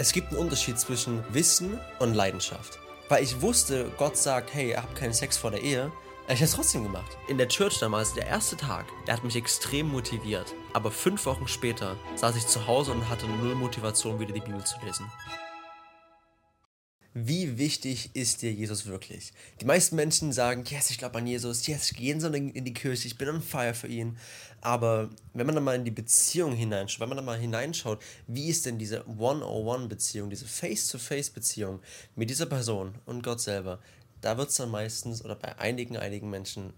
Es gibt einen Unterschied zwischen Wissen und Leidenschaft. Weil ich wusste, Gott sagt, hey, ihr habt keinen Sex vor der Ehe. Ich habe es trotzdem gemacht. In der Church damals, der erste Tag, der hat mich extrem motiviert. Aber fünf Wochen später saß ich zu Hause und hatte null Motivation, wieder die Bibel zu lesen. Wie wichtig ist dir Jesus wirklich? Die meisten Menschen sagen, yes, ich glaube an Jesus, yes, gehen so in die Kirche, ich bin on fire für ihn. Aber wenn man dann mal in die Beziehung hineinschaut, wenn man dann mal hineinschaut, wie ist denn diese One-on-One-Beziehung, diese Face-to-Face-Beziehung mit dieser Person und Gott selber, da wird es dann meistens oder bei einigen, einigen Menschen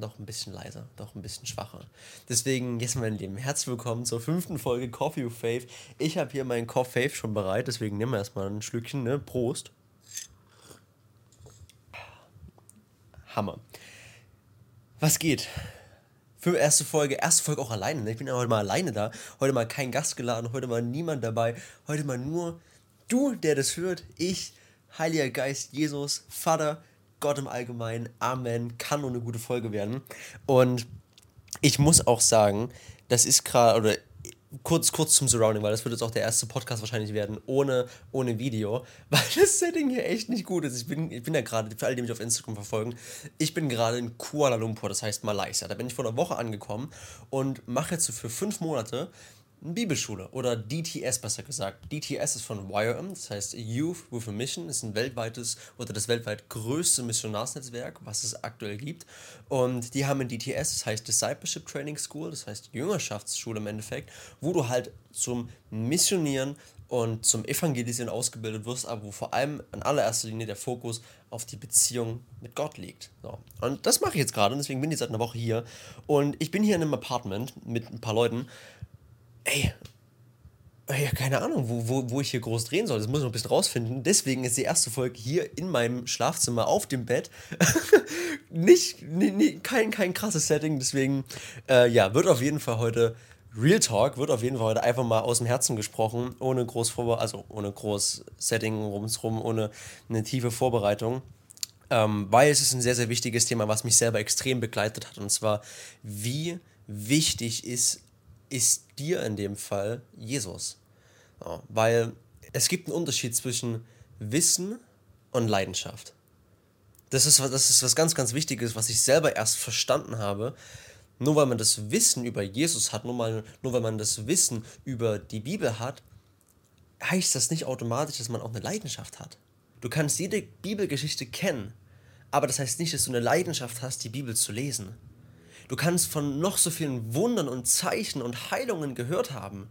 doch ein bisschen leiser, doch ein bisschen schwacher. Deswegen, jetzt mein Lieben, herzlich willkommen zur fünften Folge Coffee with Faith. Ich habe hier meinen Coffee Faith schon bereit, deswegen nehmen wir erstmal ein Schlückchen, ne? Prost. Hammer. Was geht? Für erste Folge, erste Folge auch alleine. Ne? Ich bin ja heute mal alleine da. Heute mal kein Gast geladen, heute mal niemand dabei. Heute mal nur du, der das hört. Ich, Heiliger Geist, Jesus, Vater, Gott im Allgemeinen. Amen. Kann nur eine gute Folge werden. Und ich muss auch sagen, das ist gerade, oder kurz, kurz zum Surrounding, weil das wird jetzt auch der erste Podcast wahrscheinlich werden, ohne, ohne Video, weil das Setting hier echt nicht gut ist. Ich bin, ich bin ja gerade, für alle, die mich auf Instagram verfolgen, ich bin gerade in Kuala Lumpur, das heißt Malaysia. Da bin ich vor einer Woche angekommen und mache jetzt so für fünf Monate Bibelschule oder DTS besser gesagt. DTS ist von YWAM, das heißt Youth with a Mission, ist ein weltweites oder das weltweit größte Missionarsnetzwerk, was es aktuell gibt. Und die haben ein DTS, das heißt Discipleship Training School, das heißt Jüngerschaftsschule im Endeffekt, wo du halt zum Missionieren und zum Evangelisieren ausgebildet wirst, aber wo vor allem in allererster Linie der Fokus auf die Beziehung mit Gott liegt. So. Und das mache ich jetzt gerade und deswegen bin ich seit einer Woche hier. Und ich bin hier in einem Apartment mit ein paar Leuten ey, ja, keine Ahnung, wo, wo, wo ich hier groß drehen soll. Das muss ich noch ein bisschen rausfinden. Deswegen ist die erste Folge hier in meinem Schlafzimmer auf dem Bett. nicht, nicht, kein, kein krasses Setting. Deswegen, äh, ja, wird auf jeden Fall heute Real Talk, wird auf jeden Fall heute einfach mal aus dem Herzen gesprochen, ohne groß Vorbe also ohne groß Setting rumsrum, ohne eine tiefe Vorbereitung. Ähm, weil es ist ein sehr, sehr wichtiges Thema, was mich selber extrem begleitet hat. Und zwar, wie wichtig ist ist dir in dem Fall Jesus. Ja, weil es gibt einen Unterschied zwischen Wissen und Leidenschaft. Das ist, das ist was ganz, ganz Wichtiges, was ich selber erst verstanden habe. Nur weil man das Wissen über Jesus hat, nur, mal, nur weil man das Wissen über die Bibel hat, heißt das nicht automatisch, dass man auch eine Leidenschaft hat. Du kannst jede Bibelgeschichte kennen, aber das heißt nicht, dass du eine Leidenschaft hast, die Bibel zu lesen. Du kannst von noch so vielen Wundern und Zeichen und Heilungen gehört haben.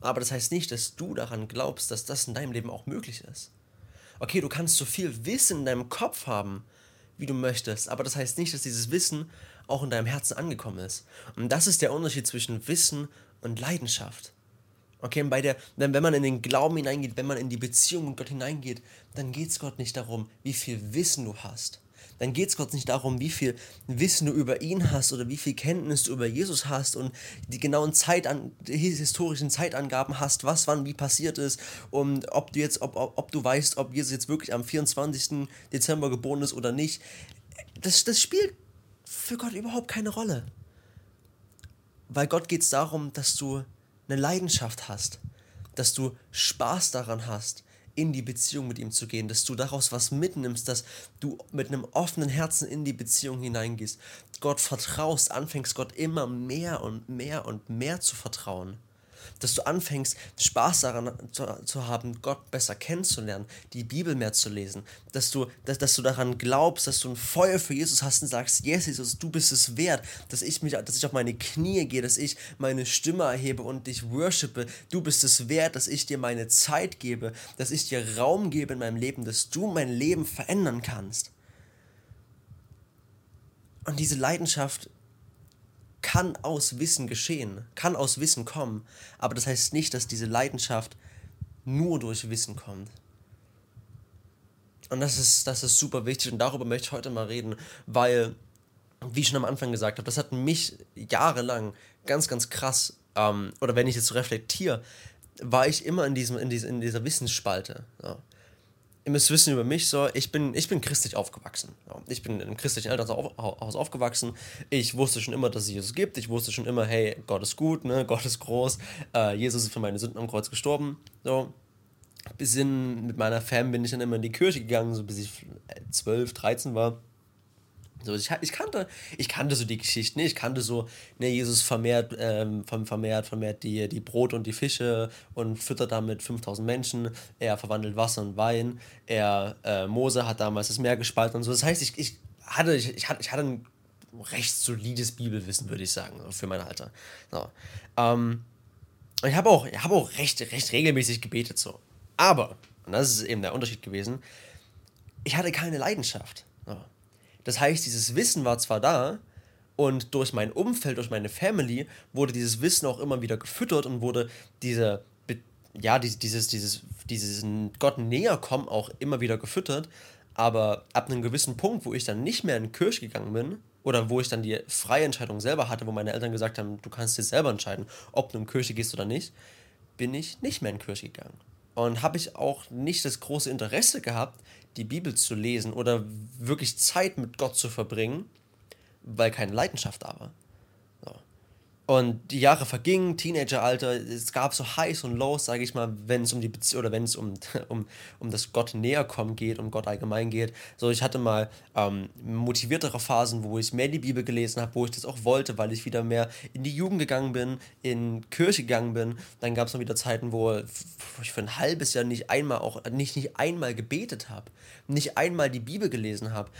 Aber das heißt nicht, dass du daran glaubst, dass das in deinem Leben auch möglich ist. Okay, du kannst so viel Wissen in deinem Kopf haben, wie du möchtest, aber das heißt nicht, dass dieses Wissen auch in deinem Herzen angekommen ist. Und das ist der Unterschied zwischen Wissen und Leidenschaft. Okay, bei der, wenn man in den Glauben hineingeht, wenn man in die Beziehung mit Gott hineingeht, dann geht es Gott nicht darum, wie viel Wissen du hast, dann geht es Gott nicht darum, wie viel Wissen du über ihn hast oder wie viel Kenntnis du über Jesus hast und die genauen Zeitan historischen Zeitangaben hast, was wann wie passiert ist und ob du jetzt, ob, ob, ob du weißt, ob Jesus jetzt wirklich am 24. Dezember geboren ist oder nicht. Das, das spielt für Gott überhaupt keine Rolle. Weil Gott geht es darum, dass du eine Leidenschaft hast, dass du Spaß daran hast, in die Beziehung mit ihm zu gehen, dass du daraus was mitnimmst, dass du mit einem offenen Herzen in die Beziehung hineingehst, Gott vertraust, anfängst Gott immer mehr und mehr und mehr zu vertrauen dass du anfängst, Spaß daran zu, zu, haben, Gott besser kennenzulernen, die Bibel mehr zu lesen, dass du, dass, dass du daran glaubst, dass du ein Feuer für Jesus hast und sagst, yes, Jesus, du bist es wert, dass ich mich, dass ich auf meine Knie gehe, dass ich meine Stimme erhebe und dich worshipe, du bist es wert, dass ich dir meine Zeit gebe, dass ich dir Raum gebe in meinem Leben, dass du mein Leben verändern kannst. Und diese Leidenschaft kann aus Wissen geschehen, kann aus Wissen kommen, aber das heißt nicht, dass diese Leidenschaft nur durch Wissen kommt. Und das ist, das ist super wichtig und darüber möchte ich heute mal reden, weil, wie ich schon am Anfang gesagt habe, das hat mich jahrelang ganz, ganz krass, ähm, oder wenn ich jetzt so reflektiere, war ich immer in, diesem, in, dieser, in dieser Wissensspalte. Ja ihr müsst wissen über mich so, ich bin, ich bin christlich aufgewachsen. Ich bin im christlichen Elternhaus aufgewachsen. Ich wusste schon immer, dass es Jesus gibt. Ich wusste schon immer, hey, Gott ist gut, ne? Gott ist groß. Äh, Jesus ist für meine Sünden am Kreuz gestorben. So. bis in, mit meiner Fam bin ich dann immer in die Kirche gegangen, so bis ich 12, 13 war. So, ich, ich, kannte, ich kannte so die Geschichten, ne? ich kannte so, ne, Jesus vermehrt, ähm, vermehrt, vermehrt die, die Brot und die Fische und füttert damit 5000 Menschen, er verwandelt Wasser und Wein, er, äh, Mose hat damals das Meer gespalten und so. Das heißt, ich, ich, hatte, ich, ich, hatte, ich hatte ein recht solides Bibelwissen, würde ich sagen, für mein Alter. So. Ähm, ich habe auch, hab auch recht, recht regelmäßig gebetet so. Aber, und das ist eben der Unterschied gewesen, ich hatte keine Leidenschaft. So. Das heißt, dieses Wissen war zwar da und durch mein Umfeld, durch meine Family wurde dieses Wissen auch immer wieder gefüttert und wurde diese, ja, dieses, dieses, dieses Gott näher kommen auch immer wieder gefüttert. Aber ab einem gewissen Punkt, wo ich dann nicht mehr in die Kirche gegangen bin, oder wo ich dann die freie Entscheidung selber hatte, wo meine Eltern gesagt haben, du kannst dir selber entscheiden, ob du in die Kirche gehst oder nicht, bin ich nicht mehr in die Kirche gegangen. Und habe ich auch nicht das große Interesse gehabt, die Bibel zu lesen oder wirklich Zeit mit Gott zu verbringen, weil keine Leidenschaft da war. Und die Jahre vergingen, Teenageralter, es gab so Highs und Lows, sage ich mal, wenn es um die Beziehung oder wenn es um, um, um das Gott näher kommen geht, um Gott allgemein geht. So, ich hatte mal ähm, motiviertere Phasen, wo ich mehr die Bibel gelesen habe, wo ich das auch wollte, weil ich wieder mehr in die Jugend gegangen bin, in Kirche gegangen bin. Dann gab es noch wieder Zeiten, wo, wo ich für ein halbes Jahr nicht einmal auch nicht, nicht einmal gebetet habe, nicht einmal die Bibel gelesen habe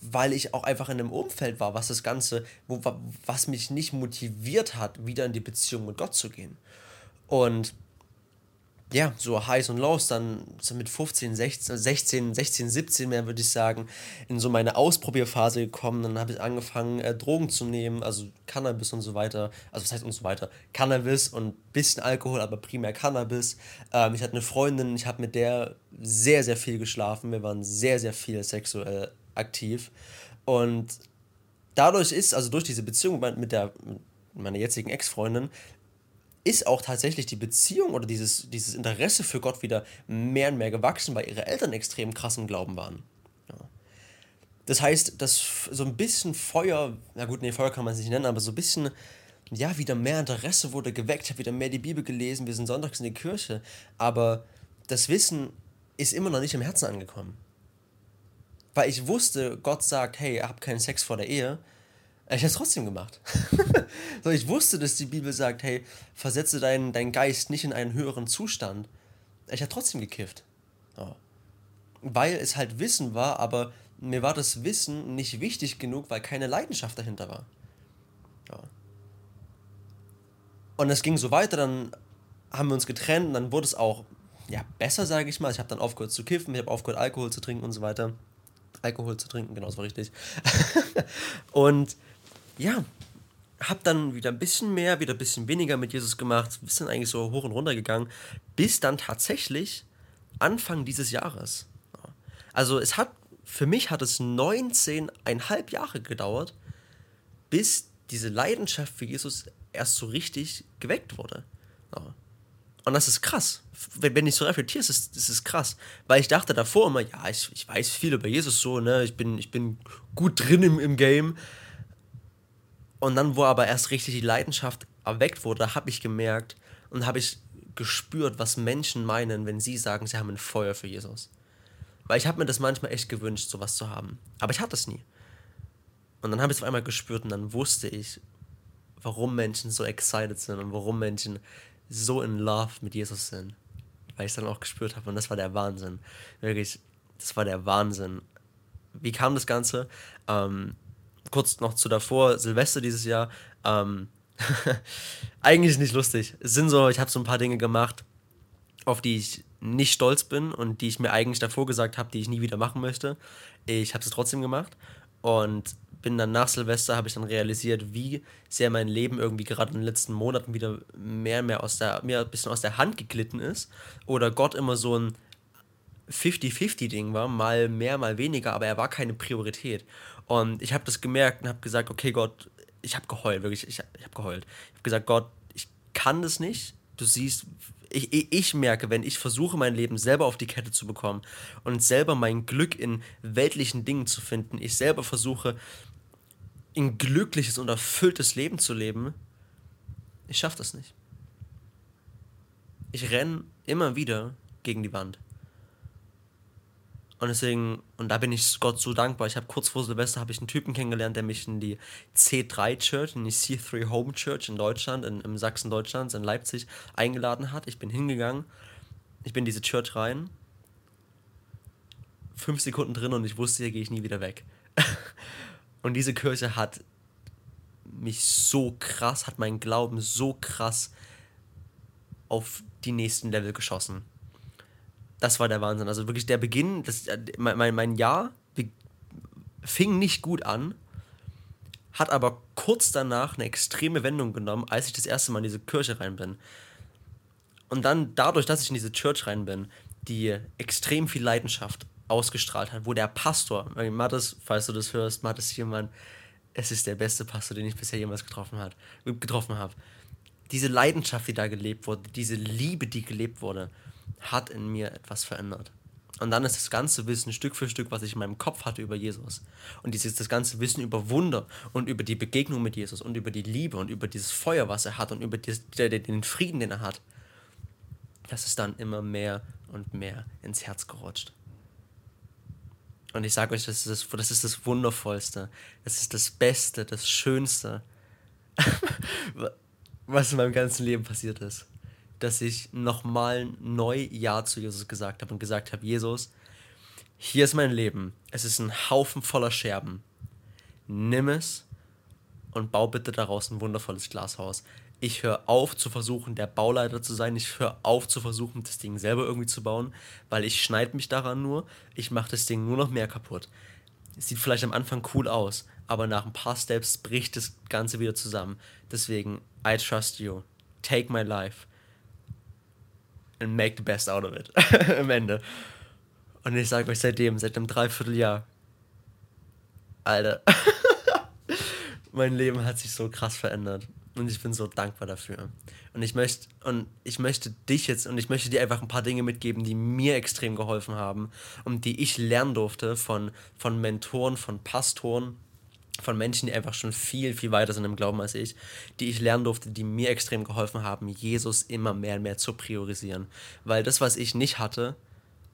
weil ich auch einfach in einem Umfeld war, was das Ganze, wo, was mich nicht motiviert hat, wieder in die Beziehung mit Gott zu gehen. Und ja, so Highs und Lows, dann so mit 15, 16, 16, 16 17 mehr würde ich sagen, in so meine Ausprobierphase gekommen. Dann habe ich angefangen, äh, Drogen zu nehmen, also Cannabis und so weiter. Also was heißt und so weiter? Cannabis und bisschen Alkohol, aber primär Cannabis. Ähm, ich hatte eine Freundin, ich habe mit der sehr, sehr viel geschlafen. Wir waren sehr, sehr viel sexuell aktiv. Und dadurch ist, also durch diese Beziehung mit der mit meiner jetzigen Ex-Freundin, ist auch tatsächlich die Beziehung oder dieses, dieses Interesse für Gott wieder mehr und mehr gewachsen, weil ihre Eltern extrem krassen Glauben waren. Ja. Das heißt, dass so ein bisschen Feuer, na gut, nee, Feuer kann man es nicht nennen, aber so ein bisschen, ja, wieder mehr Interesse wurde geweckt. Ich habe wieder mehr die Bibel gelesen, wir sind sonntags in die Kirche, aber das Wissen ist immer noch nicht im Herzen angekommen weil ich wusste, Gott sagt, hey, hab keinen Sex vor der Ehe. Ich habe es trotzdem gemacht. so, ich wusste, dass die Bibel sagt, hey, versetze deinen, deinen Geist nicht in einen höheren Zustand. Ich habe trotzdem gekifft. So. Weil es halt Wissen war, aber mir war das Wissen nicht wichtig genug, weil keine Leidenschaft dahinter war. Ja. Und es ging so weiter, dann haben wir uns getrennt und dann wurde es auch ja, besser, sage ich mal. Ich habe dann aufgehört zu kiffen, ich habe aufgehört, Alkohol zu trinken und so weiter. Alkohol zu trinken, genau, das war richtig. und ja, hab dann wieder ein bisschen mehr, wieder ein bisschen weniger mit Jesus gemacht, bisschen eigentlich so hoch und runter gegangen, bis dann tatsächlich Anfang dieses Jahres. Also es hat, für mich hat es 19,5 Jahre gedauert, bis diese Leidenschaft für Jesus erst so richtig geweckt wurde. Und das ist krass. Wenn, ich so reflektiere, ist es, ist krass. Weil ich dachte davor immer, ja, ich, ich weiß viel über Jesus so, ne? Ich bin, ich bin gut drin im, im Game. Und dann, wo aber erst richtig die Leidenschaft erweckt wurde, habe ich gemerkt und habe ich gespürt, was Menschen meinen, wenn sie sagen, sie haben ein Feuer für Jesus. Weil ich habe mir das manchmal echt gewünscht, sowas zu haben. Aber ich hatte es nie. Und dann habe ich es auf einmal gespürt und dann wusste ich, warum Menschen so excited sind und warum Menschen so in Love mit Jesus sind. Weil ich es dann auch gespürt habe und das war der Wahnsinn. Wirklich, das war der Wahnsinn. Wie kam das Ganze? Ähm, kurz noch zu davor, Silvester dieses Jahr. Ähm, eigentlich nicht lustig. Es sind so, ich habe so ein paar Dinge gemacht, auf die ich nicht stolz bin und die ich mir eigentlich davor gesagt habe, die ich nie wieder machen möchte. Ich habe es trotzdem gemacht und bin dann nach Silvester, habe ich dann realisiert, wie sehr mein Leben irgendwie gerade in den letzten Monaten wieder mehr und mehr aus der, mir ein bisschen aus der Hand geglitten ist. Oder Gott immer so ein 50-50-Ding war, mal mehr, mal weniger, aber er war keine Priorität. Und ich habe das gemerkt und habe gesagt, okay Gott, ich habe geheult, wirklich, ich, ich habe geheult. Ich habe gesagt, Gott, ich kann das nicht. Du siehst, ich, ich, ich, merke, wenn ich versuche, mein Leben selber auf die Kette zu bekommen und selber mein Glück in weltlichen Dingen zu finden, ich selber versuche, ein glückliches und erfülltes Leben zu leben, ich schaffe das nicht. Ich renne immer wieder gegen die Wand. Und deswegen, und da bin ich Gott so dankbar. Ich habe kurz vor Silvester habe ich einen Typen kennengelernt, der mich in die C3 Church, in die C3 Home Church in Deutschland, in, im Sachsen Deutschlands, in Leipzig, eingeladen hat. Ich bin hingegangen, ich bin in diese Church rein, fünf Sekunden drin und ich wusste, hier gehe ich nie wieder weg. und diese Kirche hat mich so krass, hat meinen Glauben so krass auf die nächsten Level geschossen das war der Wahnsinn. Also wirklich der Beginn, das, äh, mein, mein Jahr fing nicht gut an, hat aber kurz danach eine extreme Wendung genommen, als ich das erste Mal in diese Kirche rein bin. Und dann dadurch, dass ich in diese Church rein bin, die extrem viel Leidenschaft ausgestrahlt hat, wo der Pastor, Mattes, falls du das hörst, Mattes Hiermann, es ist der beste Pastor, den ich bisher jemals getroffen, hat, getroffen habe. Diese Leidenschaft, die da gelebt wurde, diese Liebe, die gelebt wurde, hat in mir etwas verändert. Und dann ist das ganze Wissen Stück für Stück, was ich in meinem Kopf hatte über Jesus. Und dieses das ganze Wissen über Wunder und über die Begegnung mit Jesus und über die Liebe und über dieses Feuer, was er hat und über dieses, den Frieden, den er hat. Das ist dann immer mehr und mehr ins Herz gerutscht. Und ich sage euch, das ist das, das ist das Wundervollste. Das ist das Beste, das Schönste, was in meinem ganzen Leben passiert ist dass ich nochmal neu Ja zu Jesus gesagt habe und gesagt habe, Jesus, hier ist mein Leben. Es ist ein Haufen voller Scherben. Nimm es und bau bitte daraus ein wundervolles Glashaus. Ich höre auf zu versuchen, der Bauleiter zu sein. Ich höre auf zu versuchen, das Ding selber irgendwie zu bauen, weil ich schneide mich daran nur. Ich mache das Ding nur noch mehr kaputt. Es sieht vielleicht am Anfang cool aus, aber nach ein paar Steps bricht das Ganze wieder zusammen. Deswegen, I trust you. Take my life and make the best out of it. Im Ende. Und ich sage euch seitdem, seit einem Dreivierteljahr, Alter, mein Leben hat sich so krass verändert. Und ich bin so dankbar dafür. Und ich möchte, und ich möchte dich jetzt, und ich möchte dir einfach ein paar Dinge mitgeben, die mir extrem geholfen haben und die ich lernen durfte von, von Mentoren, von Pastoren, von Menschen, die einfach schon viel, viel weiter sind im Glauben als ich, die ich lernen durfte, die mir extrem geholfen haben, Jesus immer mehr und mehr zu priorisieren. Weil das, was ich nicht hatte,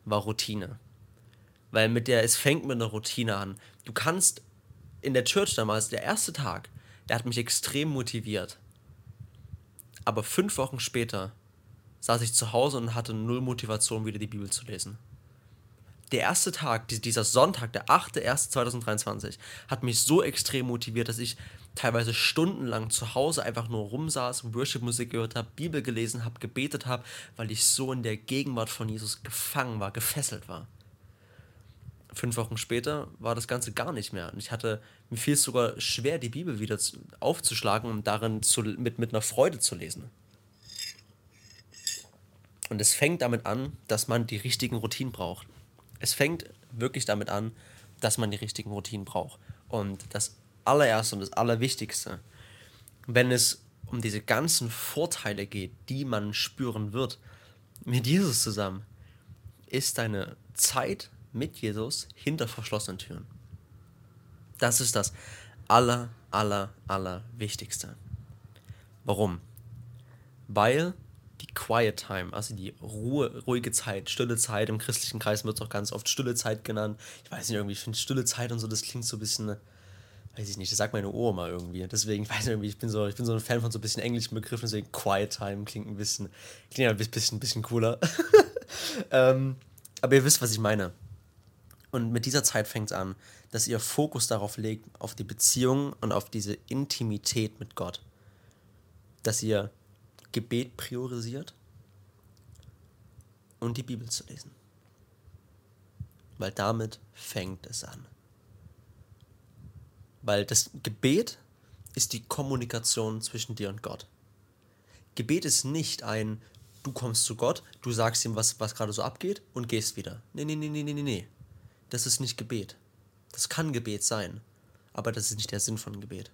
war Routine. Weil mit der, es fängt mit einer Routine an. Du kannst in der Church damals, der erste Tag, der hat mich extrem motiviert. Aber fünf Wochen später saß ich zu Hause und hatte null Motivation, wieder die Bibel zu lesen der erste Tag, dieser Sonntag, der 8.1.2023, hat mich so extrem motiviert, dass ich teilweise stundenlang zu Hause einfach nur rumsaß, Worship-Musik gehört habe, Bibel gelesen habe, gebetet habe, weil ich so in der Gegenwart von Jesus gefangen war, gefesselt war. Fünf Wochen später war das Ganze gar nicht mehr. Und ich hatte, mir fiel es sogar schwer, die Bibel wieder aufzuschlagen und darin zu, mit, mit einer Freude zu lesen. Und es fängt damit an, dass man die richtigen Routinen braucht es fängt wirklich damit an, dass man die richtigen Routinen braucht. Und das allererste und das allerwichtigste, wenn es um diese ganzen Vorteile geht, die man spüren wird mit Jesus zusammen, ist deine Zeit mit Jesus hinter verschlossenen Türen. Das ist das aller, aller, aller Wichtigste. Warum? Weil die Quiet Time, also die Ruhe, ruhige Zeit, stille Zeit. Im christlichen Kreis wird es auch ganz oft stille Zeit genannt. Ich weiß nicht, irgendwie, ich finde stille Zeit und so, das klingt so ein bisschen, weiß ich nicht, das sagt meine Oma irgendwie. Deswegen, weiß ich irgendwie, ich bin so, ich bin so ein Fan von so ein bisschen englischen Begriffen, deswegen Quiet Time klingt ein bisschen, klingt ein bisschen, ein bisschen cooler. ähm, aber ihr wisst, was ich meine. Und mit dieser Zeit fängt es an, dass ihr Fokus darauf legt, auf die Beziehung und auf diese Intimität mit Gott. Dass ihr Gebet priorisiert und die Bibel zu lesen. Weil damit fängt es an. Weil das Gebet ist die Kommunikation zwischen dir und Gott. Gebet ist nicht ein, du kommst zu Gott, du sagst ihm, was, was gerade so abgeht und gehst wieder. Nee, nee, nee, nee, nee, nee. Das ist nicht Gebet. Das kann Gebet sein, aber das ist nicht der Sinn von Gebet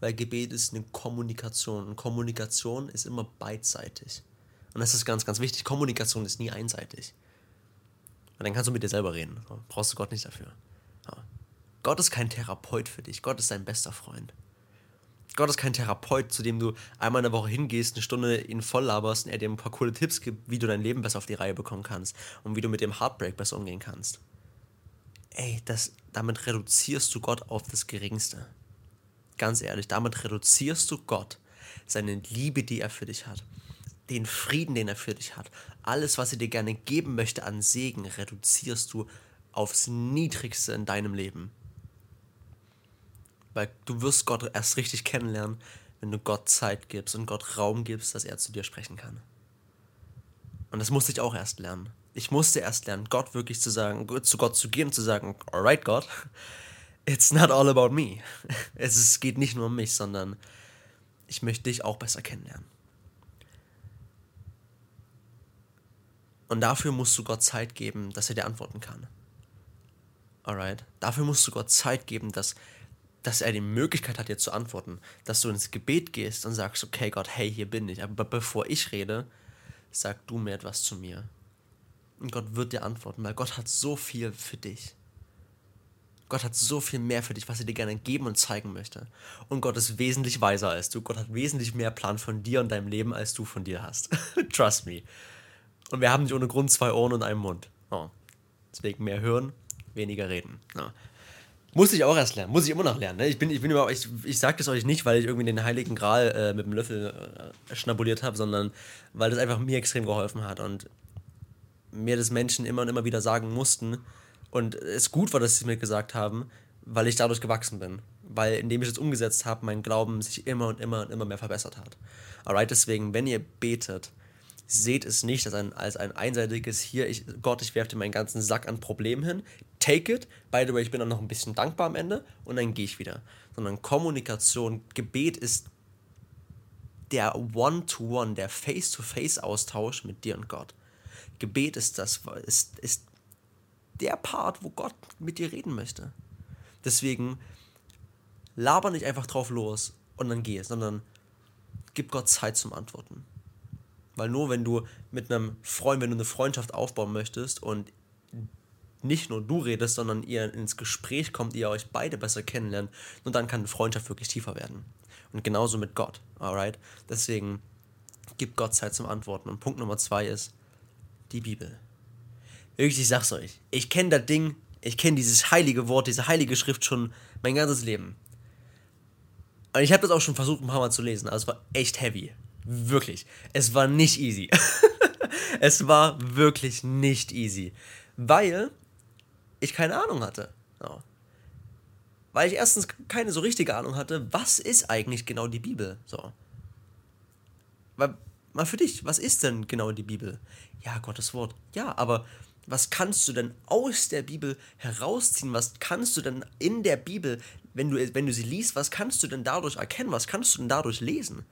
weil Gebet ist eine Kommunikation und Kommunikation ist immer beidseitig. Und das ist ganz, ganz wichtig. Kommunikation ist nie einseitig. Und dann kannst du mit dir selber reden. Brauchst du Gott nicht dafür. Gott ist kein Therapeut für dich. Gott ist dein bester Freund. Gott ist kein Therapeut, zu dem du einmal in der Woche hingehst, eine Stunde ihn voll laberst und er dir ein paar coole Tipps gibt, wie du dein Leben besser auf die Reihe bekommen kannst und wie du mit dem Heartbreak besser umgehen kannst. Ey, das, damit reduzierst du Gott auf das Geringste. Ganz ehrlich, damit reduzierst du Gott, seine Liebe, die er für dich hat, den Frieden, den er für dich hat, alles, was er dir gerne geben möchte an Segen, reduzierst du aufs Niedrigste in deinem Leben. Weil du wirst Gott erst richtig kennenlernen, wenn du Gott Zeit gibst und Gott Raum gibst, dass er zu dir sprechen kann. Und das musste ich auch erst lernen. Ich musste erst lernen, Gott wirklich zu sagen, zu Gott zu gehen und zu sagen, alright Gott, it's not all about me. Es geht nicht nur um mich, sondern ich möchte dich auch besser kennenlernen. Und dafür musst du Gott Zeit geben, dass er dir antworten kann. Alright? Dafür musst du Gott Zeit geben, dass dass er die Möglichkeit hat, dir zu antworten. Dass du ins Gebet gehst und sagst, okay Gott, hey, hier bin ich. Aber bevor ich rede, sag du mir etwas zu mir. Und Gott wird dir antworten, weil Gott hat so viel für dich. Gott hat so viel mehr für dich, was er dir gerne geben und zeigen möchte. Und Gott ist wesentlich weiser als du. Gott hat wesentlich mehr Plan von dir und deinem Leben, als du von dir hast. Trust me. Und wir haben nicht ohne Grund zwei Ohren und einen Mund. Oh. Deswegen mehr hören, weniger reden. Ja. Muss ich auch erst lernen, muss ich immer noch lernen. Ne? Ich bin, ich bin überhaupt, ich, ich sage das euch nicht, weil ich irgendwie den Heiligen Gral äh, mit dem Löffel äh, schnabuliert habe, sondern weil das einfach mir extrem geholfen hat und mir das Menschen immer und immer wieder sagen mussten. Und es gut war, dass sie mir gesagt haben, weil ich dadurch gewachsen bin. Weil indem ich es umgesetzt habe, mein Glauben sich immer und immer und immer mehr verbessert hat. Alright, deswegen, wenn ihr betet, seht es nicht als ein, als ein einseitiges hier, ich, Gott, ich werfe dir meinen ganzen Sack an Problemen hin. Take it. By the way, ich bin dann noch ein bisschen dankbar am Ende und dann gehe ich wieder. Sondern Kommunikation, Gebet ist der One-to-One, -one, der Face-to-Face-Austausch mit dir und Gott. Gebet ist das, ist, ist der Part, wo Gott mit dir reden möchte. Deswegen laber nicht einfach drauf los und dann geh, sondern gib Gott Zeit zum Antworten. Weil nur wenn du mit einem Freund, wenn du eine Freundschaft aufbauen möchtest und nicht nur du redest, sondern ihr ins Gespräch kommt, ihr euch beide besser kennenlernt, nur dann kann eine Freundschaft wirklich tiefer werden. Und genauso mit Gott, alright? Deswegen gib Gott Zeit zum Antworten. Und Punkt Nummer zwei ist die Bibel. Wirklich, ich sag's euch, ich kenne das Ding, ich kenne dieses heilige Wort, diese heilige Schrift schon mein ganzes Leben. Und ich habe das auch schon versucht, ein paar Mal zu lesen, aber es war echt heavy. Wirklich. Es war nicht easy. es war wirklich nicht easy. Weil ich keine Ahnung hatte. Ja. Weil ich erstens keine so richtige Ahnung hatte, was ist eigentlich genau die Bibel? So. Weil, mal für dich, was ist denn genau die Bibel? Ja, Gottes Wort. Ja, aber was kannst du denn aus der Bibel herausziehen? Was kannst du denn in der Bibel, wenn du, wenn du sie liest, was kannst du denn dadurch erkennen? Was kannst du denn dadurch lesen?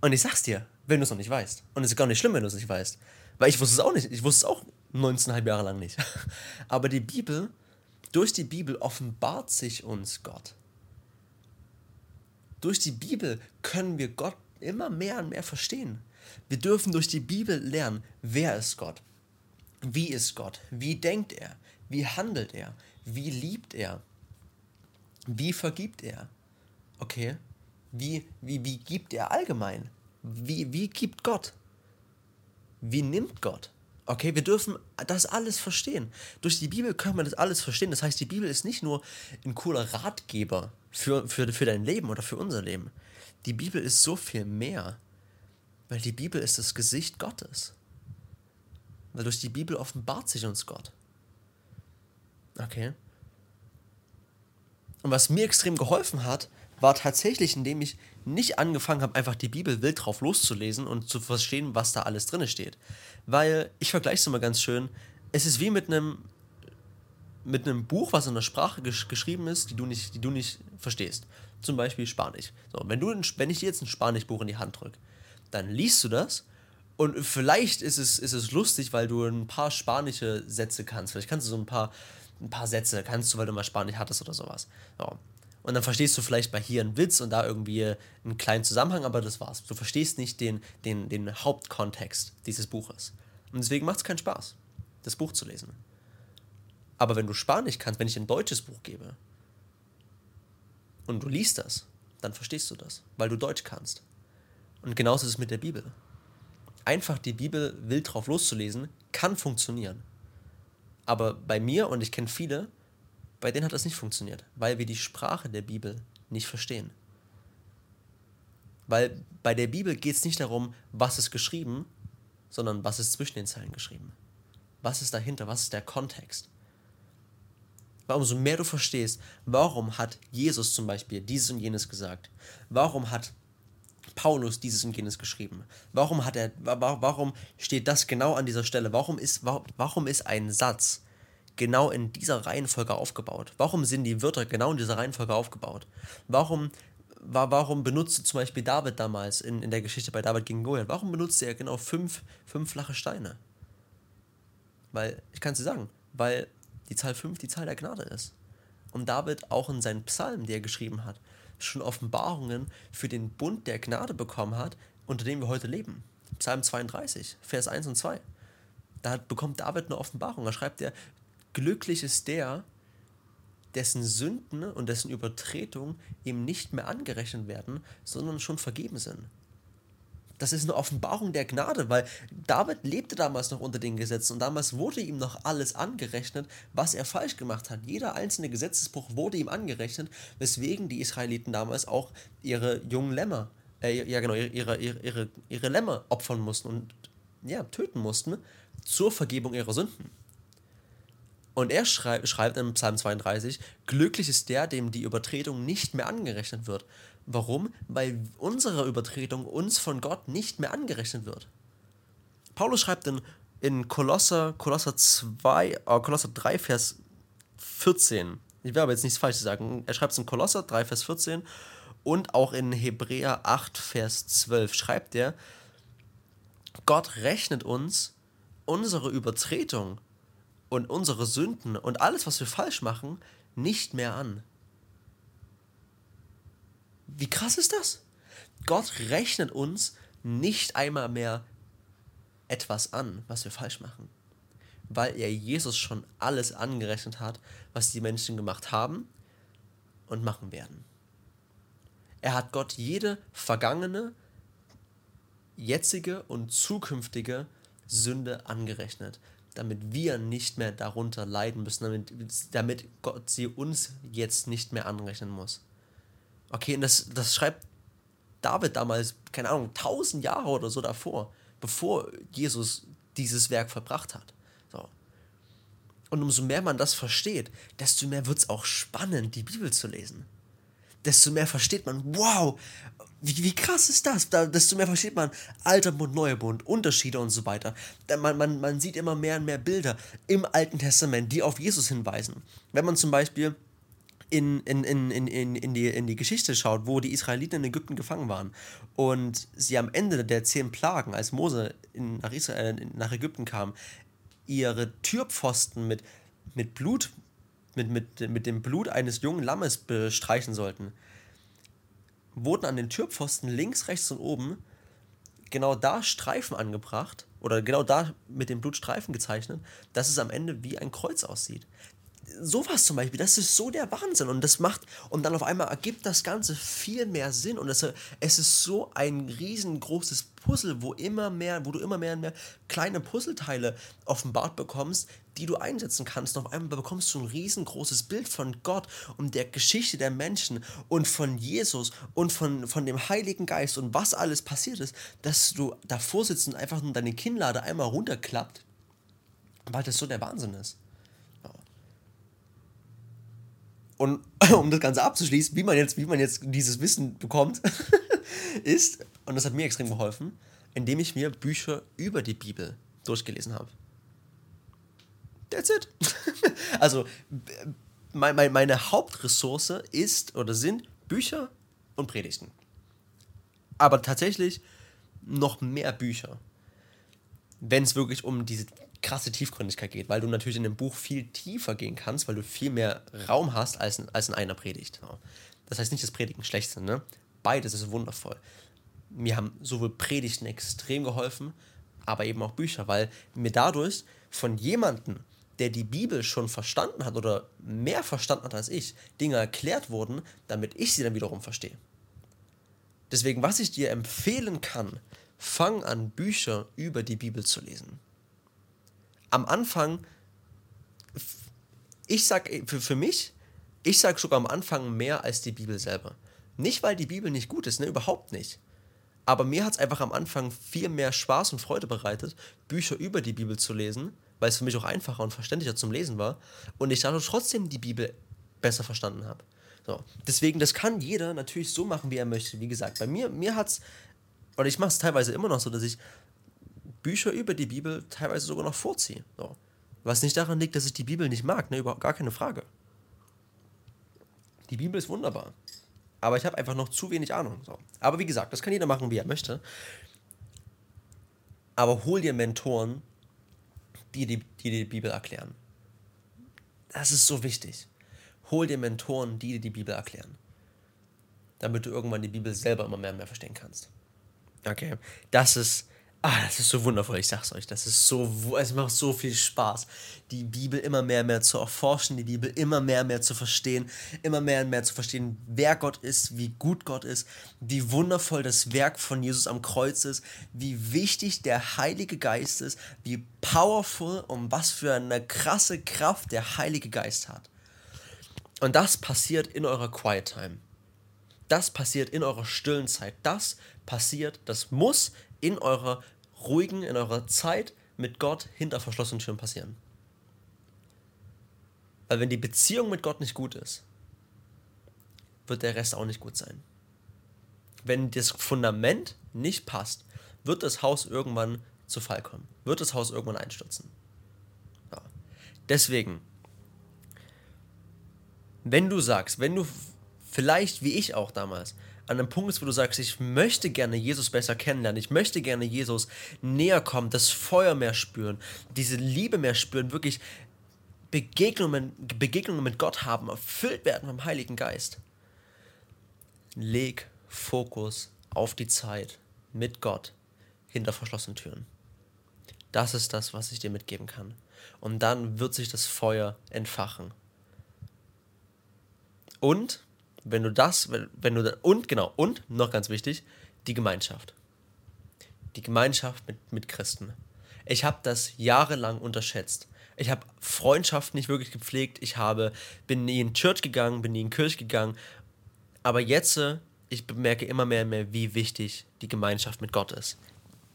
Und ich sag's dir, wenn du es noch nicht weißt. Und es ist gar nicht schlimm, wenn du es nicht weißt. Weil ich wusste es auch nicht. Ich wusste es auch 19,5 Jahre lang nicht. Aber die Bibel, durch die Bibel offenbart sich uns Gott. Durch die Bibel können wir Gott immer mehr und mehr verstehen. Wir dürfen durch die Bibel lernen, wer ist Gott? Wie ist Gott? Wie denkt er? Wie handelt er? Wie liebt er? Wie vergibt er? Okay? Wie, wie, wie gibt er allgemein? Wie, wie gibt Gott? Wie nimmt Gott? Okay, wir dürfen das alles verstehen. Durch die Bibel können wir das alles verstehen. Das heißt, die Bibel ist nicht nur ein cooler Ratgeber für, für, für dein Leben oder für unser Leben. Die Bibel ist so viel mehr. Weil die Bibel ist das Gesicht Gottes. Weil durch die Bibel offenbart sich uns Gott. Okay. Und was mir extrem geholfen hat, war tatsächlich, indem ich nicht angefangen habe, einfach die Bibel wild drauf loszulesen und zu verstehen, was da alles drin steht. Weil ich vergleiche es immer ganz schön. Es ist wie mit einem mit einem Buch, was in einer Sprache gesch geschrieben ist, die du nicht, die du nicht verstehst. Zum Beispiel Spanisch. So, wenn, du, wenn ich dir jetzt ein Spanischbuch in die Hand drücke, dann liest du das und vielleicht ist es, ist es lustig, weil du ein paar spanische Sätze kannst. Vielleicht kannst du so ein paar, ein paar Sätze, kannst du, weil du mal Spanisch hattest oder sowas. So. Und dann verstehst du vielleicht bei hier einen Witz und da irgendwie einen kleinen Zusammenhang, aber das war's. Du verstehst nicht den, den, den Hauptkontext dieses Buches. Und deswegen macht es keinen Spaß, das Buch zu lesen. Aber wenn du Spanisch kannst, wenn ich ein deutsches Buch gebe, und du liest das, dann verstehst du das, weil du Deutsch kannst. Und genauso ist es mit der Bibel. Einfach die Bibel wild drauf loszulesen, kann funktionieren. Aber bei mir, und ich kenne viele, bei denen hat das nicht funktioniert, weil wir die Sprache der Bibel nicht verstehen. Weil bei der Bibel geht es nicht darum, was ist geschrieben, sondern was ist zwischen den Zeilen geschrieben. Was ist dahinter, was ist der Kontext. Umso mehr du verstehst, warum hat Jesus zum Beispiel dieses und jenes gesagt, warum hat Paulus dieses und jenes geschrieben, warum hat er, warum steht das genau an dieser Stelle, warum ist, warum ist ein Satz genau in dieser Reihenfolge aufgebaut, warum sind die Wörter genau in dieser Reihenfolge aufgebaut, warum warum benutzte zum Beispiel David damals in, in der Geschichte bei David gegen Goliath, warum benutzte er genau fünf, fünf flache Steine? Weil, ich kann es dir sagen, weil die Zahl 5 die Zahl der Gnade ist. Und David auch in seinen Psalmen, die er geschrieben hat, schon Offenbarungen für den Bund der Gnade bekommen hat, unter dem wir heute leben. Psalm 32, Vers 1 und 2. Da bekommt David eine Offenbarung. Da schreibt er, glücklich ist der, dessen Sünden und dessen Übertretungen ihm nicht mehr angerechnet werden, sondern schon vergeben sind das ist eine Offenbarung der Gnade, weil David lebte damals noch unter den Gesetzen und damals wurde ihm noch alles angerechnet, was er falsch gemacht hat. Jeder einzelne Gesetzesbruch wurde ihm angerechnet, weswegen die Israeliten damals auch ihre jungen Lämmer, äh, ja genau, ihre, ihre, ihre, ihre Lämmer opfern mussten und ja, töten mussten zur Vergebung ihrer Sünden. Und er schrei schreibt in Psalm 32, glücklich ist der, dem die Übertretung nicht mehr angerechnet wird. Warum? Weil unsere Übertretung uns von Gott nicht mehr angerechnet wird. Paulus schreibt in, in Kolosser, Kolosser 2, äh, Kolosser 3, Vers 14. Ich werde aber jetzt nichts Falsches sagen. Er schreibt es in Kolosser 3, Vers 14 und auch in Hebräer 8, Vers 12 schreibt er, Gott rechnet uns unsere Übertretung und unsere Sünden und alles, was wir falsch machen, nicht mehr an. Wie krass ist das? Gott rechnet uns nicht einmal mehr etwas an, was wir falsch machen, weil er Jesus schon alles angerechnet hat, was die Menschen gemacht haben und machen werden. Er hat Gott jede vergangene, jetzige und zukünftige Sünde angerechnet, damit wir nicht mehr darunter leiden müssen, damit, damit Gott sie uns jetzt nicht mehr anrechnen muss. Okay, und das, das schreibt David damals, keine Ahnung, tausend Jahre oder so davor, bevor Jesus dieses Werk verbracht hat. So. Und umso mehr man das versteht, desto mehr wird es auch spannend, die Bibel zu lesen. Desto mehr versteht man, wow, wie, wie krass ist das? Da, desto mehr versteht man Alter Bund, Neuer Bund, Unterschiede und so weiter. Man, man, man sieht immer mehr und mehr Bilder im Alten Testament, die auf Jesus hinweisen. Wenn man zum Beispiel in, in, in, in, in, die, in die Geschichte schaut, wo die Israeliten in Ägypten gefangen waren und sie am Ende der zehn Plagen, als Mose in, nach, Israel, nach Ägypten kam, ihre Türpfosten mit, mit Blut, mit, mit, mit dem Blut eines jungen Lammes bestreichen sollten, wurden an den Türpfosten links, rechts und oben genau da Streifen angebracht oder genau da mit dem Blut Streifen gezeichnet, dass es am Ende wie ein Kreuz aussieht. Sowas zum Beispiel, das ist so der Wahnsinn und das macht, und dann auf einmal ergibt das Ganze viel mehr Sinn und es, es ist so ein riesengroßes Puzzle, wo immer mehr, wo du immer mehr und mehr kleine Puzzleteile offenbart bekommst, die du einsetzen kannst. Und auf einmal bekommst du ein riesengroßes Bild von Gott und der Geschichte der Menschen und von Jesus und von, von dem Heiligen Geist und was alles passiert ist, dass du davor sitzt und einfach nur deine Kinnlade einmal runterklappt, weil das so der Wahnsinn ist. Und um das Ganze abzuschließen, wie man jetzt, wie man jetzt dieses Wissen bekommt, ist, und das hat mir extrem geholfen, indem ich mir Bücher über die Bibel durchgelesen habe. That's it. also, mein, meine Hauptressource ist oder sind Bücher und Predigten. Aber tatsächlich noch mehr Bücher, wenn es wirklich um diese krasse Tiefgründigkeit geht, weil du natürlich in dem Buch viel tiefer gehen kannst, weil du viel mehr Raum hast als in, als in einer Predigt. Das heißt nicht, dass Predigen schlecht sind, ne? Beides ist wundervoll. Mir haben sowohl Predigten extrem geholfen, aber eben auch Bücher, weil mir dadurch von jemandem, der die Bibel schon verstanden hat oder mehr verstanden hat als ich, Dinge erklärt wurden, damit ich sie dann wiederum verstehe. Deswegen, was ich dir empfehlen kann, fang an, Bücher über die Bibel zu lesen. Am Anfang, ich sag für, für mich, ich sag sogar am Anfang mehr als die Bibel selber. Nicht, weil die Bibel nicht gut ist, ne, überhaupt nicht. Aber mir hat es einfach am Anfang viel mehr Spaß und Freude bereitet, Bücher über die Bibel zu lesen, weil es für mich auch einfacher und verständlicher zum Lesen war und ich dadurch trotzdem die Bibel besser verstanden habe. So. Deswegen, das kann jeder natürlich so machen, wie er möchte. Wie gesagt, bei mir, mir hat es, oder ich mache es teilweise immer noch so, dass ich Bücher über die Bibel teilweise sogar noch vorziehe. So. Was nicht daran liegt, dass ich die Bibel nicht mag, ne, überhaupt gar keine Frage. Die Bibel ist wunderbar. Aber ich habe einfach noch zu wenig Ahnung. So. Aber wie gesagt, das kann jeder machen, wie er möchte. Aber hol dir Mentoren, die die, die, die Bibel erklären. Das ist so wichtig. Hol dir Mentoren, die dir die Bibel erklären. Damit du irgendwann die Bibel selber immer mehr und mehr verstehen kannst. Okay, das ist Ah, das ist so wundervoll, ich sag's euch. Das ist so, es macht so viel Spaß, die Bibel immer mehr und mehr zu erforschen, die Bibel immer mehr und mehr zu verstehen, immer mehr und mehr zu verstehen, wer Gott ist, wie gut Gott ist, wie wundervoll das Werk von Jesus am Kreuz ist, wie wichtig der Heilige Geist ist, wie powerful und was für eine krasse Kraft der Heilige Geist hat. Und das passiert in eurer Quiet Time. Das passiert in eurer stillen Zeit. Das passiert, das muss in eurer ruhigen, in eurer Zeit mit Gott hinter verschlossenen Türen passieren. Weil wenn die Beziehung mit Gott nicht gut ist, wird der Rest auch nicht gut sein. Wenn das Fundament nicht passt, wird das Haus irgendwann zu Fall kommen. Wird das Haus irgendwann einstürzen. Ja. Deswegen, wenn du sagst, wenn du vielleicht wie ich auch damals an einem Punkt ist, wo du sagst, ich möchte gerne Jesus besser kennenlernen, ich möchte gerne Jesus näher kommen, das Feuer mehr spüren, diese Liebe mehr spüren, wirklich Begegnungen, Begegnungen mit Gott haben, erfüllt werden vom Heiligen Geist. Leg Fokus auf die Zeit mit Gott hinter verschlossenen Türen. Das ist das, was ich dir mitgeben kann. Und dann wird sich das Feuer entfachen. Und wenn du das, wenn, wenn du, und genau, und noch ganz wichtig, die Gemeinschaft. Die Gemeinschaft mit, mit Christen. Ich habe das jahrelang unterschätzt. Ich habe Freundschaft nicht wirklich gepflegt. Ich habe, bin nie in Church gegangen, bin nie in Kirche gegangen. Aber jetzt, ich bemerke immer mehr und mehr, wie wichtig die Gemeinschaft mit Gott ist.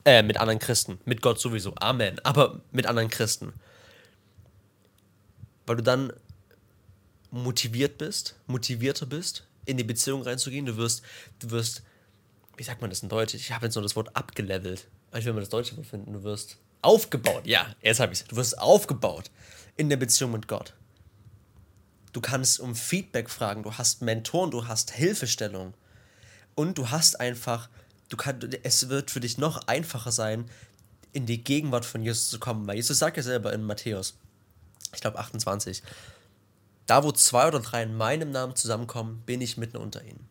Äh, mit anderen Christen. Mit Gott sowieso. Amen. Aber mit anderen Christen. Weil du dann motiviert bist, motivierter bist, in die Beziehung reinzugehen. Du wirst, du wirst, wie sagt man das in Deutsch? Ich habe jetzt nur das Wort abgelevelt. Ich will mal das Deutsche finden. Du wirst aufgebaut. Ja, jetzt habe ich es. Du wirst aufgebaut in der Beziehung mit Gott. Du kannst um Feedback fragen, du hast Mentoren, du hast Hilfestellung. Und du hast einfach, du kann, es wird für dich noch einfacher sein, in die Gegenwart von Jesus zu kommen. Weil Jesus sagt ja selber in Matthäus, ich glaube 28, da, wo zwei oder drei in meinem Namen zusammenkommen, bin ich mitten unter ihnen.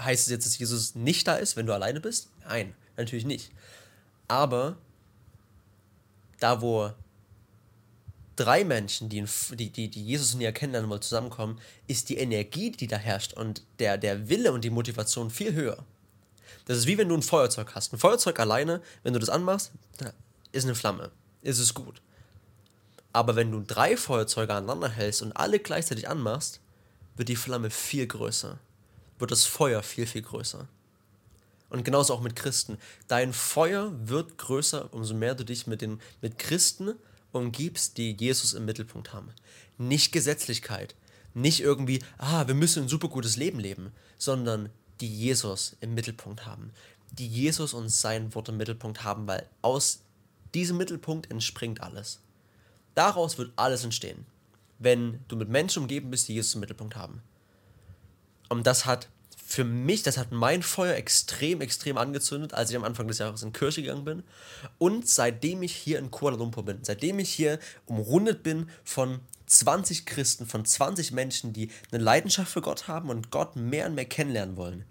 Heißt es jetzt, dass Jesus nicht da ist, wenn du alleine bist? Nein, natürlich nicht. Aber da, wo drei Menschen, die, die, die, Jesus näher kennenlernen wollen, zusammenkommen, ist die Energie, die da herrscht und der, der Wille und die Motivation viel höher. Das ist wie wenn du ein Feuerzeug hast. Ein Feuerzeug alleine, wenn du das anmachst, ist eine Flamme. Ist es gut. Aber wenn du drei Feuerzeuge aneinander hältst und alle gleichzeitig anmachst, wird die Flamme viel größer. Wird das Feuer viel, viel größer. Und genauso auch mit Christen. Dein Feuer wird größer, umso mehr du dich mit, den, mit Christen umgibst, die Jesus im Mittelpunkt haben. Nicht Gesetzlichkeit. Nicht irgendwie, ah, wir müssen ein super gutes Leben leben, sondern die Jesus im Mittelpunkt haben. Die Jesus und sein Wort im Mittelpunkt haben, weil aus diesem Mittelpunkt entspringt alles. Daraus wird alles entstehen, wenn du mit Menschen umgeben bist, die Jesus im Mittelpunkt haben. Und das hat für mich, das hat mein Feuer extrem, extrem angezündet, als ich am Anfang des Jahres in Kirche gegangen bin. Und seitdem ich hier in Kuala Lumpur bin, seitdem ich hier umrundet bin von 20 Christen, von 20 Menschen, die eine Leidenschaft für Gott haben und Gott mehr und mehr kennenlernen wollen.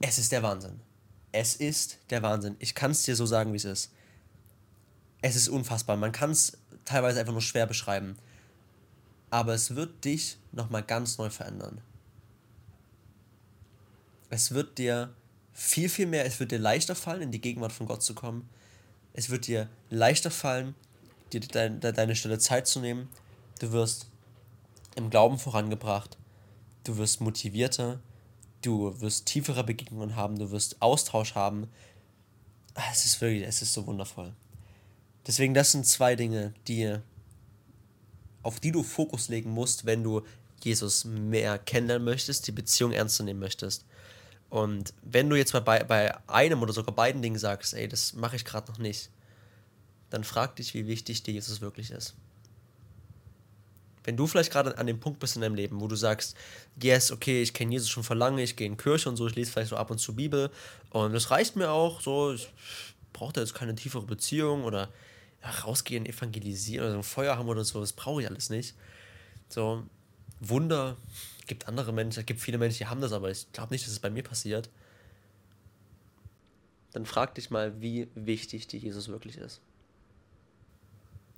Es ist der Wahnsinn. Es ist der Wahnsinn. Ich kann es dir so sagen, wie es ist es ist unfassbar. Man kann es teilweise einfach nur schwer beschreiben. Aber es wird dich nochmal ganz neu verändern. Es wird dir viel, viel mehr, es wird dir leichter fallen, in die Gegenwart von Gott zu kommen. Es wird dir leichter fallen, dir deine, deine Stelle Zeit zu nehmen. Du wirst im Glauben vorangebracht. Du wirst motivierter. Du wirst tiefere Begegnungen haben. Du wirst Austausch haben. Es ist wirklich, es ist so wundervoll. Deswegen, das sind zwei Dinge, die, auf die du Fokus legen musst, wenn du Jesus mehr kennenlernen möchtest, die Beziehung ernst nehmen möchtest. Und wenn du jetzt mal bei, bei einem oder sogar beiden Dingen sagst, ey, das mache ich gerade noch nicht, dann frag dich, wie wichtig dir Jesus wirklich ist. Wenn du vielleicht gerade an dem Punkt bist in deinem Leben, wo du sagst, yes, okay, ich kenne Jesus schon vor lange, ich gehe in Kirche und so, ich lese vielleicht so ab und zu Bibel und das reicht mir auch, so, ich brauche da jetzt keine tiefere Beziehung oder ja, rausgehen, evangelisieren oder so ein Feuer haben oder so, das brauche ich alles nicht. So, Wunder gibt andere Menschen, es gibt viele Menschen, die haben das, aber ich glaube nicht, dass es bei mir passiert. Dann frag dich mal, wie wichtig dir Jesus wirklich ist.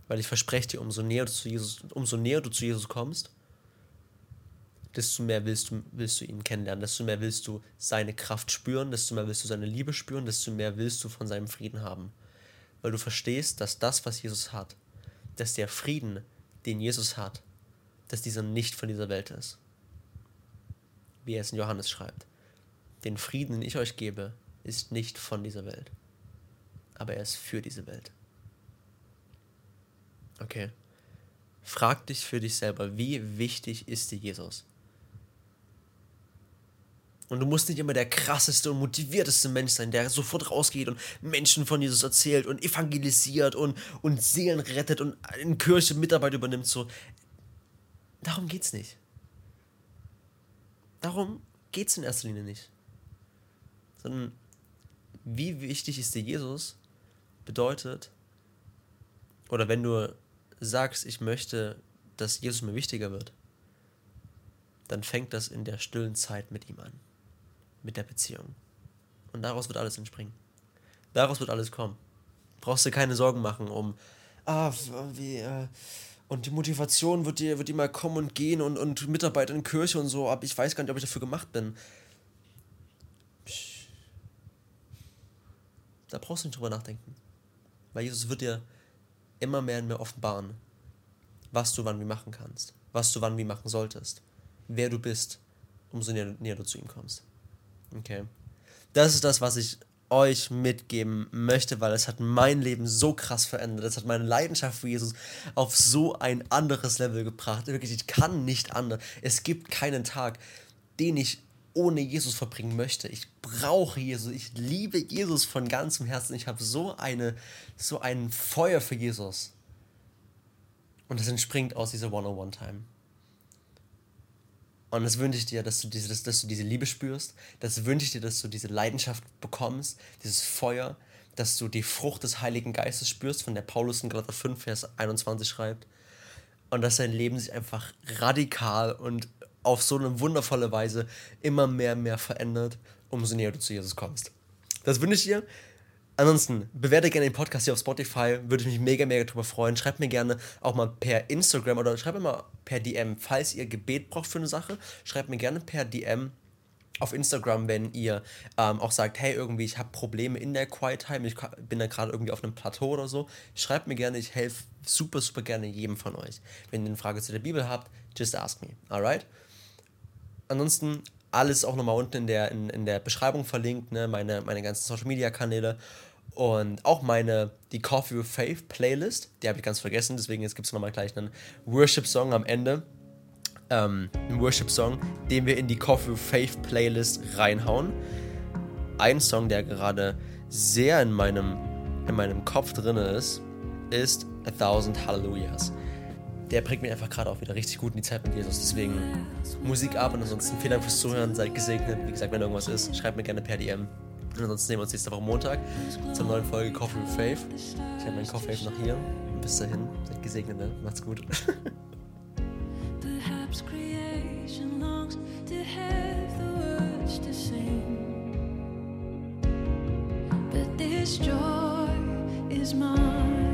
Weil ich verspreche dir, umso näher du zu Jesus, umso näher du zu Jesus kommst, desto mehr willst du, willst du ihn kennenlernen, desto mehr willst du seine Kraft spüren, desto mehr willst du seine Liebe spüren, desto mehr willst du von seinem Frieden haben. Weil du verstehst, dass das, was Jesus hat, dass der Frieden, den Jesus hat, dass dieser nicht von dieser Welt ist. Wie er es in Johannes schreibt. Den Frieden, den ich euch gebe, ist nicht von dieser Welt. Aber er ist für diese Welt. Okay. Frag dich für dich selber, wie wichtig ist dir Jesus? Und du musst nicht immer der krasseste und motivierteste Mensch sein, der sofort rausgeht und Menschen von Jesus erzählt und evangelisiert und, und Seelen rettet und in Kirche Mitarbeit übernimmt. So. Darum geht's nicht. Darum geht's in erster Linie nicht. Sondern wie wichtig ist dir Jesus bedeutet, oder wenn du sagst, ich möchte, dass Jesus mir wichtiger wird, dann fängt das in der stillen Zeit mit ihm an. Mit der Beziehung. Und daraus wird alles entspringen. Daraus wird alles kommen. Brauchst du keine Sorgen machen um, ah, wie, äh, und die Motivation wird dir, wird mal kommen und gehen und, und Mitarbeit in Kirche und so, aber ich weiß gar nicht, ob ich dafür gemacht bin. Da brauchst du nicht drüber nachdenken. Weil Jesus wird dir immer mehr und mehr offenbaren, was du wann wie machen kannst, was du wann wie machen solltest, wer du bist, umso näher, näher du zu ihm kommst. Okay. Das ist das, was ich euch mitgeben möchte, weil es hat mein Leben so krass verändert. Es hat meine Leidenschaft für Jesus auf so ein anderes Level gebracht. Wirklich, ich kann nicht anders. Es gibt keinen Tag, den ich ohne Jesus verbringen möchte. Ich brauche Jesus. Ich liebe Jesus von ganzem Herzen. Ich habe so eine, so ein Feuer für Jesus. Und das entspringt aus dieser One-on-One-Time. Und das wünsche ich dir, dass du, diese, dass, dass du diese Liebe spürst. Das wünsche ich dir, dass du diese Leidenschaft bekommst, dieses Feuer, dass du die Frucht des Heiligen Geistes spürst, von der Paulus in Galater 5, Vers 21 schreibt. Und dass dein Leben sich einfach radikal und auf so eine wundervolle Weise immer mehr und mehr verändert, umso näher du zu Jesus kommst. Das wünsche ich dir. Ansonsten, bewerte gerne den Podcast hier auf Spotify, würde ich mich mega, mega drüber freuen. Schreibt mir gerne auch mal per Instagram oder schreibt mir mal per DM, falls ihr Gebet braucht für eine Sache. Schreibt mir gerne per DM auf Instagram, wenn ihr ähm, auch sagt, hey, irgendwie, ich habe Probleme in der Quiet Time, ich bin da gerade irgendwie auf einem Plateau oder so. Schreibt mir gerne, ich helfe super, super gerne jedem von euch. Wenn ihr eine Frage zu der Bibel habt, just ask me, alright? Ansonsten alles auch nochmal unten in der, in, in der Beschreibung verlinkt, ne? meine, meine ganzen Social Media Kanäle und auch meine, die Coffee with Faith Playlist, die habe ich ganz vergessen, deswegen jetzt gibt es nochmal gleich einen Worship-Song am Ende. Ähm, einen Worship-Song, den wir in die Coffee with Faith Playlist reinhauen. Ein Song, der gerade sehr in meinem, in meinem Kopf drin ist, ist A Thousand Hallelujahs der bringt mich einfach gerade auch wieder richtig gut in die Zeit mit Jesus. Deswegen Musik ab und ansonsten vielen Dank fürs Zuhören, seid gesegnet. Wie gesagt, wenn irgendwas ist, schreibt mir gerne per DM. Und ansonsten sehen wir uns nächste Woche Montag zur neuen Folge Coffee with Faith. Ich habe meinen Coffee Faith noch hier. bis dahin, seid gesegnet, ne? Macht's gut. This joy is mine.